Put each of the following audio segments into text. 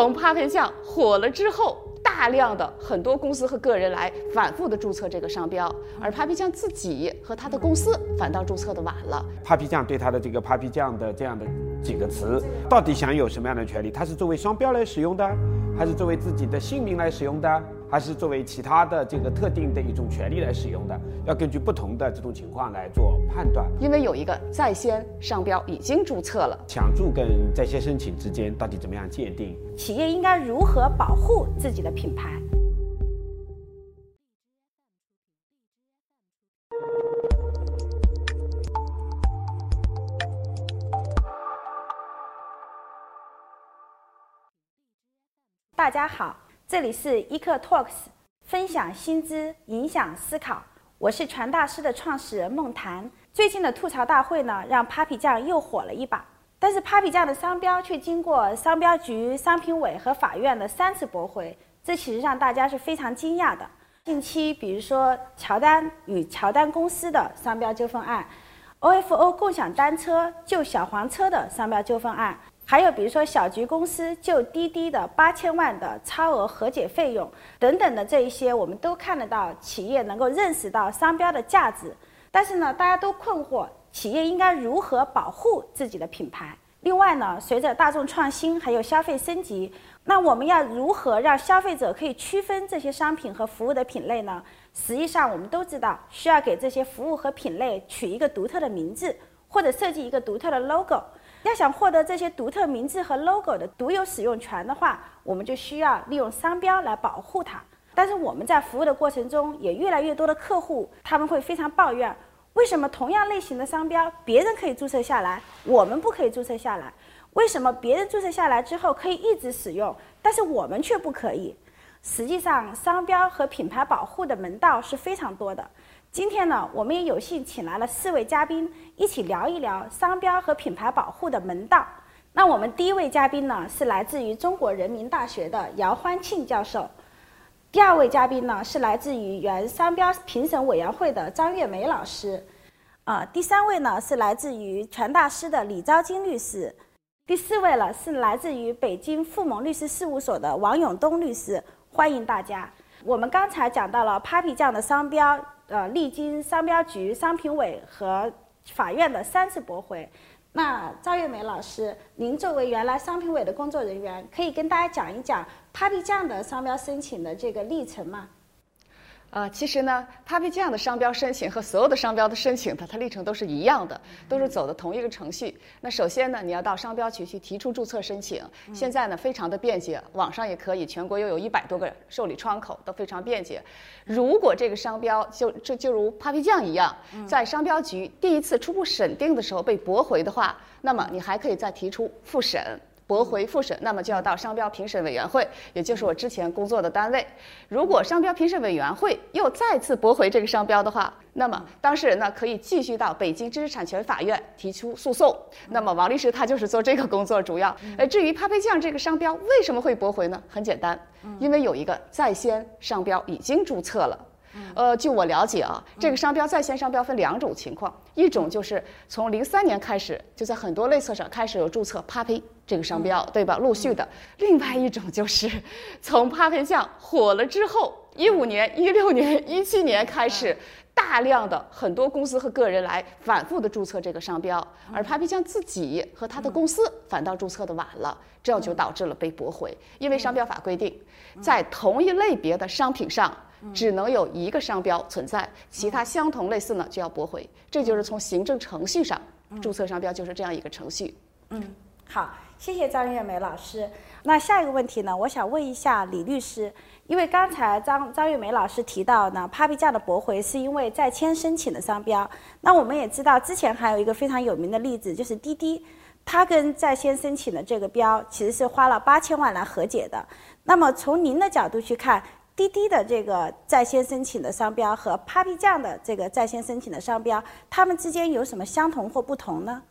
从 Papi 酱火了之后，大量的很多公司和个人来反复的注册这个商标，而 Papi 酱自己和他的公司反倒注册的晚了。Papi 酱对他的这个 Papi 酱的这样的几个词，到底享有什么样的权利？它是作为商标来使用的，还是作为自己的姓名来使用的？还是作为其他的这个特定的一种权利来使用的，要根据不同的这种情况来做判断。因为有一个在先商标已经注册了，抢注跟在先申请之间到底怎么样界定？企业应该如何保护自己的品牌？大家好。这里是 e 克 Talks，分享新知，影响思考。我是传大师的创始人孟谈。最近的吐槽大会呢，让 Papi 酱又火了一把。但是 Papi 酱的商标却经过商标局、商品委和法院的三次驳回，这其实让大家是非常惊讶的。近期，比如说乔丹与乔丹公司的商标纠纷案，OFO 共享单车救小黄车的商标纠纷案。还有比如说小菊公司就滴滴的八千万的超额和解费用等等的这一些，我们都看得到企业能够认识到商标的价值。但是呢，大家都困惑，企业应该如何保护自己的品牌？另外呢，随着大众创新还有消费升级，那我们要如何让消费者可以区分这些商品和服务的品类呢？实际上，我们都知道需要给这些服务和品类取一个独特的名字，或者设计一个独特的 logo。要想获得这些独特名字和 logo 的独有使用权的话，我们就需要利用商标来保护它。但是我们在服务的过程中，也越来越多的客户他们会非常抱怨：为什么同样类型的商标别人可以注册下来，我们不可以注册下来？为什么别人注册下来之后可以一直使用，但是我们却不可以？实际上，商标和品牌保护的门道是非常多的。今天呢，我们也有幸请来了四位嘉宾，一起聊一聊商标和品牌保护的门道。那我们第一位嘉宾呢，是来自于中国人民大学的姚欢庆教授；第二位嘉宾呢，是来自于原商标评审委员会的张月梅老师；啊，第三位呢，是来自于传大师的李昭金律师；第四位呢，是来自于北京富盟律师事务所的王永东律师。欢迎大家。我们刚才讲到了 Papi 酱的商标。呃，历经商标局、商品委和法院的三次驳回，那赵月梅老师，您作为原来商品委的工作人员，可以跟大家讲一讲 Papi 酱的商标申请的这个历程吗？啊，其实呢，Papi 酱的商标申请和所有的商标的申请它它历程都是一样的，都是走的同一个程序。那首先呢，你要到商标局去提出注册申请，现在呢非常的便捷，网上也可以，全国又有一百多个受理窗口，都非常便捷。如果这个商标就就就如 Papi 酱一样，在商标局第一次初步审定的时候被驳回的话，那么你还可以再提出复审。驳回复审，那么就要到商标评审委员会，也就是我之前工作的单位。如果商标评审委员会又再次驳回这个商标的话，那么当事人呢可以继续到北京知识产权法院提出诉讼。那么王律师他就是做这个工作主要。呃，至于 Papi 酱这个商标为什么会驳回呢？很简单，因为有一个在先商标已经注册了。呃，据我了解啊，这个商标在线商标分两种情况，一种就是从零三年开始就在很多类册上开始有注册 Papi 这个商标，对吧？陆续的。另外一种就是 从 Papi 酱火了之后，一五年、一六年、一七年开始，大量的很多公司和个人来反复的注册这个商标，而 Papi 酱自己和他的公司反倒注册的晚了，这样就导致了被驳回。因为商标法规定，在同一类别的商品上。只能有一个商标存在，其他相同类似呢就要驳回。这就是从行政程序上注册商标就是这样一个程序。嗯，好，谢谢张月梅老师。那下一个问题呢，我想问一下李律师，因为刚才张张月梅老师提到呢，Papi 酱的驳回是因为在签申请的商标。那我们也知道，之前还有一个非常有名的例子，就是滴滴，它跟在先申请的这个标其实是花了八千万来和解的。那么从您的角度去看。滴滴的这个在线申请的商标和 Papi 酱的这个在线申请的商标，它们之间有什么相同或不同呢？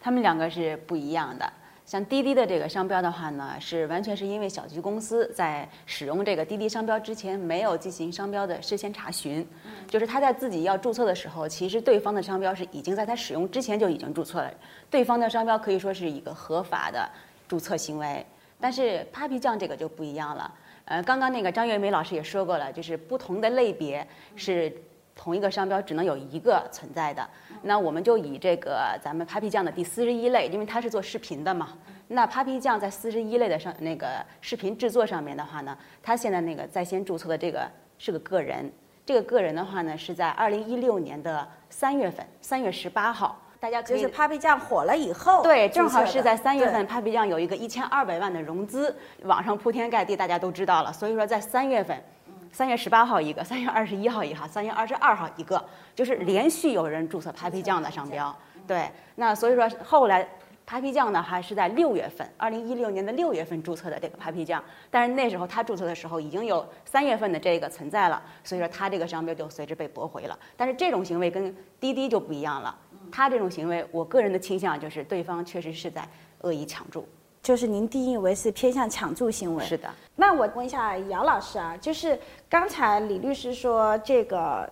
它们两个是不一样的。像滴滴的这个商标的话呢，是完全是因为小桔公司在使用这个滴滴商标之前没有进行商标的事先查询，就是他在自己要注册的时候，其实对方的商标是已经在他使用之前就已经注册了，对方的商标可以说是一个合法的注册行为。但是 Papi 酱这个就不一样了。呃，刚刚那个张月梅老师也说过了，就是不同的类别是同一个商标只能有一个存在的。那我们就以这个咱们 Papi 酱的第四十一类，因为它是做视频的嘛。那 Papi 酱在四十一类的上那个视频制作上面的话呢，它现在那个在先注册的这个是个个人，这个个人的话呢是在二零一六年的三月份，三月十八号。大家可以就是 Papi 酱火了以后，对，正好是在三月份对，Papi 酱有一个一千二百万的融资，网上铺天盖地，大家都知道了。所以说，在三月份，三月十八号一个，三月二十一号一个，三月二十二号一个，就是连续有人注册 Papi 酱的商标。对，那所以说后来 Papi 酱呢，还是在六月份，二零一六年的六月份注册的这个 Papi 酱，但是那时候他注册的时候已经有三月份的这个存在了，所以说他这个商标就随之被驳回了。但是这种行为跟滴滴就不一样了。他这种行为，我个人的倾向就是对方确实是在恶意抢注。就是您定义为是偏向抢注行为。是的，那我问一下姚老师啊，就是刚才李律师说这个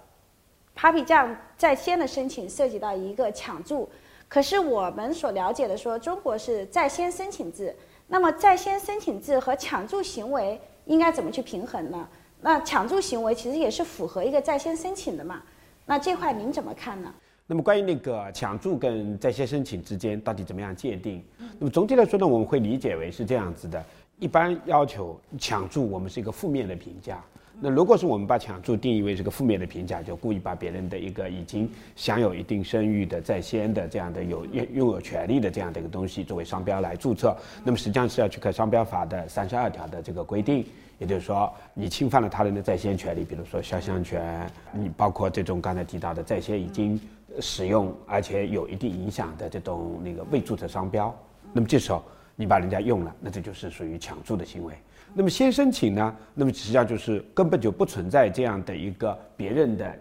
Papi 酱在先的申请涉及到一个抢注，可是我们所了解的说中国是在先申请制，那么在先申请制和抢注行为应该怎么去平衡呢？那抢注行为其实也是符合一个在先申请的嘛，那这块您怎么看呢？那么关于那个抢注跟在线申请之间到底怎么样界定？那么总体来说呢，我们会理解为是这样子的：一般要求抢注，我们是一个负面的评价。那如果是我们把抢注定义为这个负面的评价，就故意把别人的一个已经享有一定声誉的在先的这样的有拥有权利的这样的一个东西作为商标来注册，那么实际上是要去看商标法的三十二条的这个规定。也就是说，你侵犯了他人的在先权利，比如说肖像权，你包括这种刚才提到的在先已经使用而且有一定影响的这种那个未注册商标，那么这时候你把人家用了，那这就是属于抢注的行为。那么先申请呢，那么实际上就是根本就不存在这样的一个别人的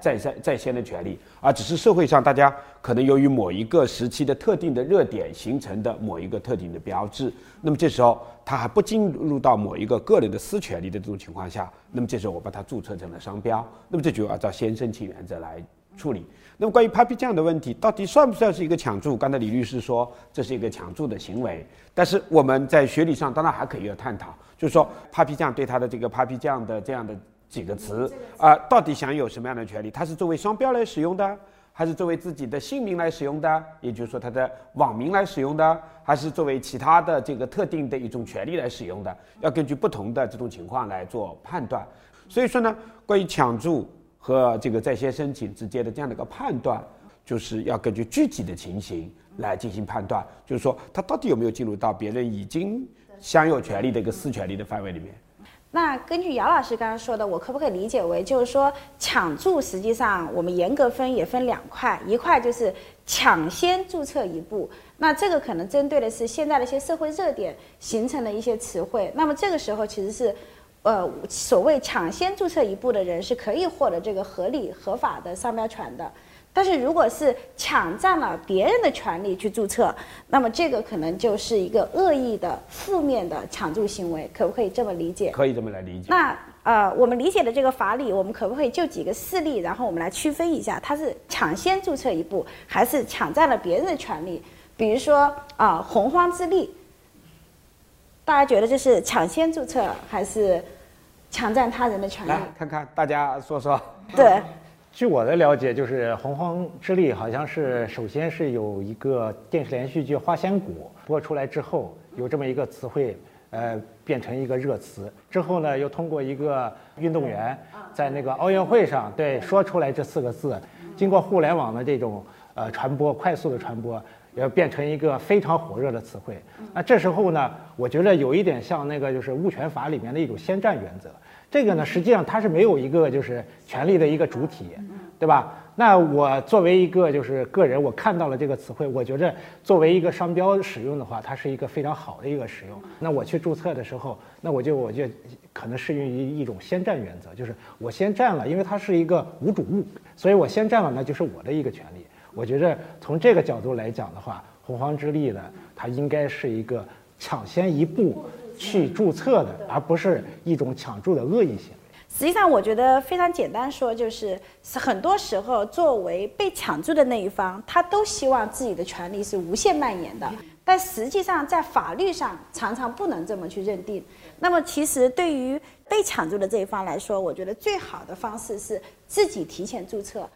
在在在先的权利，而只是社会上大家可能由于某一个时期的特定的热点形成的某一个特定的标志，那么这时候它还不进入到某一个个人的私权利的这种情况下，那么这时候我把它注册成了商标，那么这就要照先申请原则来处理。那么关于 Papi 酱的问题，到底算不算是一个抢注？刚才李律师说这是一个抢注的行为，但是我们在学理上当然还可以有探讨，就是说 Papi 酱对他的这个 Papi 酱的这样的几个词啊、到底享有什么样的权利？它是作为商标来使用的，还是作为自己的姓名来使用的？也就是说它的网名来使用的，还是作为其他的这个特定的一种权利来使用的？要根据不同的这种情况来做判断。所以说呢，关于抢注和这个在先申请之间的这样的一个判断，就是要根据具体的情形来进行判断，就是说他到底有没有进入到别人已经享有权利的一个私权利的范围里面。那根据姚老师刚刚说的，我可不可以理解为，就是说抢注实际上我们严格分也分两块，一块就是抢先注册一步，那这个可能针对的是现在的一些社会热点形成的一些词汇，那么这个时候其实是。呃，所谓抢先注册一步的人是可以获得这个合理合法的商标权的，但是如果是抢占了别人的权利去注册，那么这个可能就是一个恶意的负面的抢注行为，可不可以这么理解？可以这么来理解。那呃，我们理解的这个法理，我们可不可以就几个事例，然后我们来区分一下，它是抢先注册一步，还是抢占了别人的权利？比如说啊、洪荒之力，大家觉得这是抢先注册，还是抢占他人的权利？来看看大家说说。对，据我的了解，就是《洪荒之力》好像是首先是有一个电视连续剧《花仙骨》播出来之后，有这么一个词汇，呃，变成一个热词。之后呢，又通过一个运动员在那个奥运会上对说出来这四个字，经过互联网的这种呃传播，快速的传播，要变成一个非常火热的词汇。那这时候呢，我觉得有一点像那个就是物权法里面的一种先占原则。这个呢，实际上它是没有一个就是权利的一个主体，对吧？那我作为一个就是个人，我看到了这个词汇，我觉着作为一个商标使用的话，它是一个非常好的一个使用。那我去注册的时候，那我就我就可能适用于一种先占原则，就是我先占了，因为它是一个无主物，所以我先占了，那就是我的一个权利。我觉着从这个角度来讲的话，洪荒之力呢，它应该是一个抢先一步去注册的，而不是一种抢注的恶意行为。实际上，我觉得非常简单说，就是很多时候，作为被抢注的那一方，他都希望自己的权利是无限蔓延的。但实际上在法律上常常不能这么去认定。那么其实对于被抢注的这一方来说，我觉得最好的方式是自己提前注册。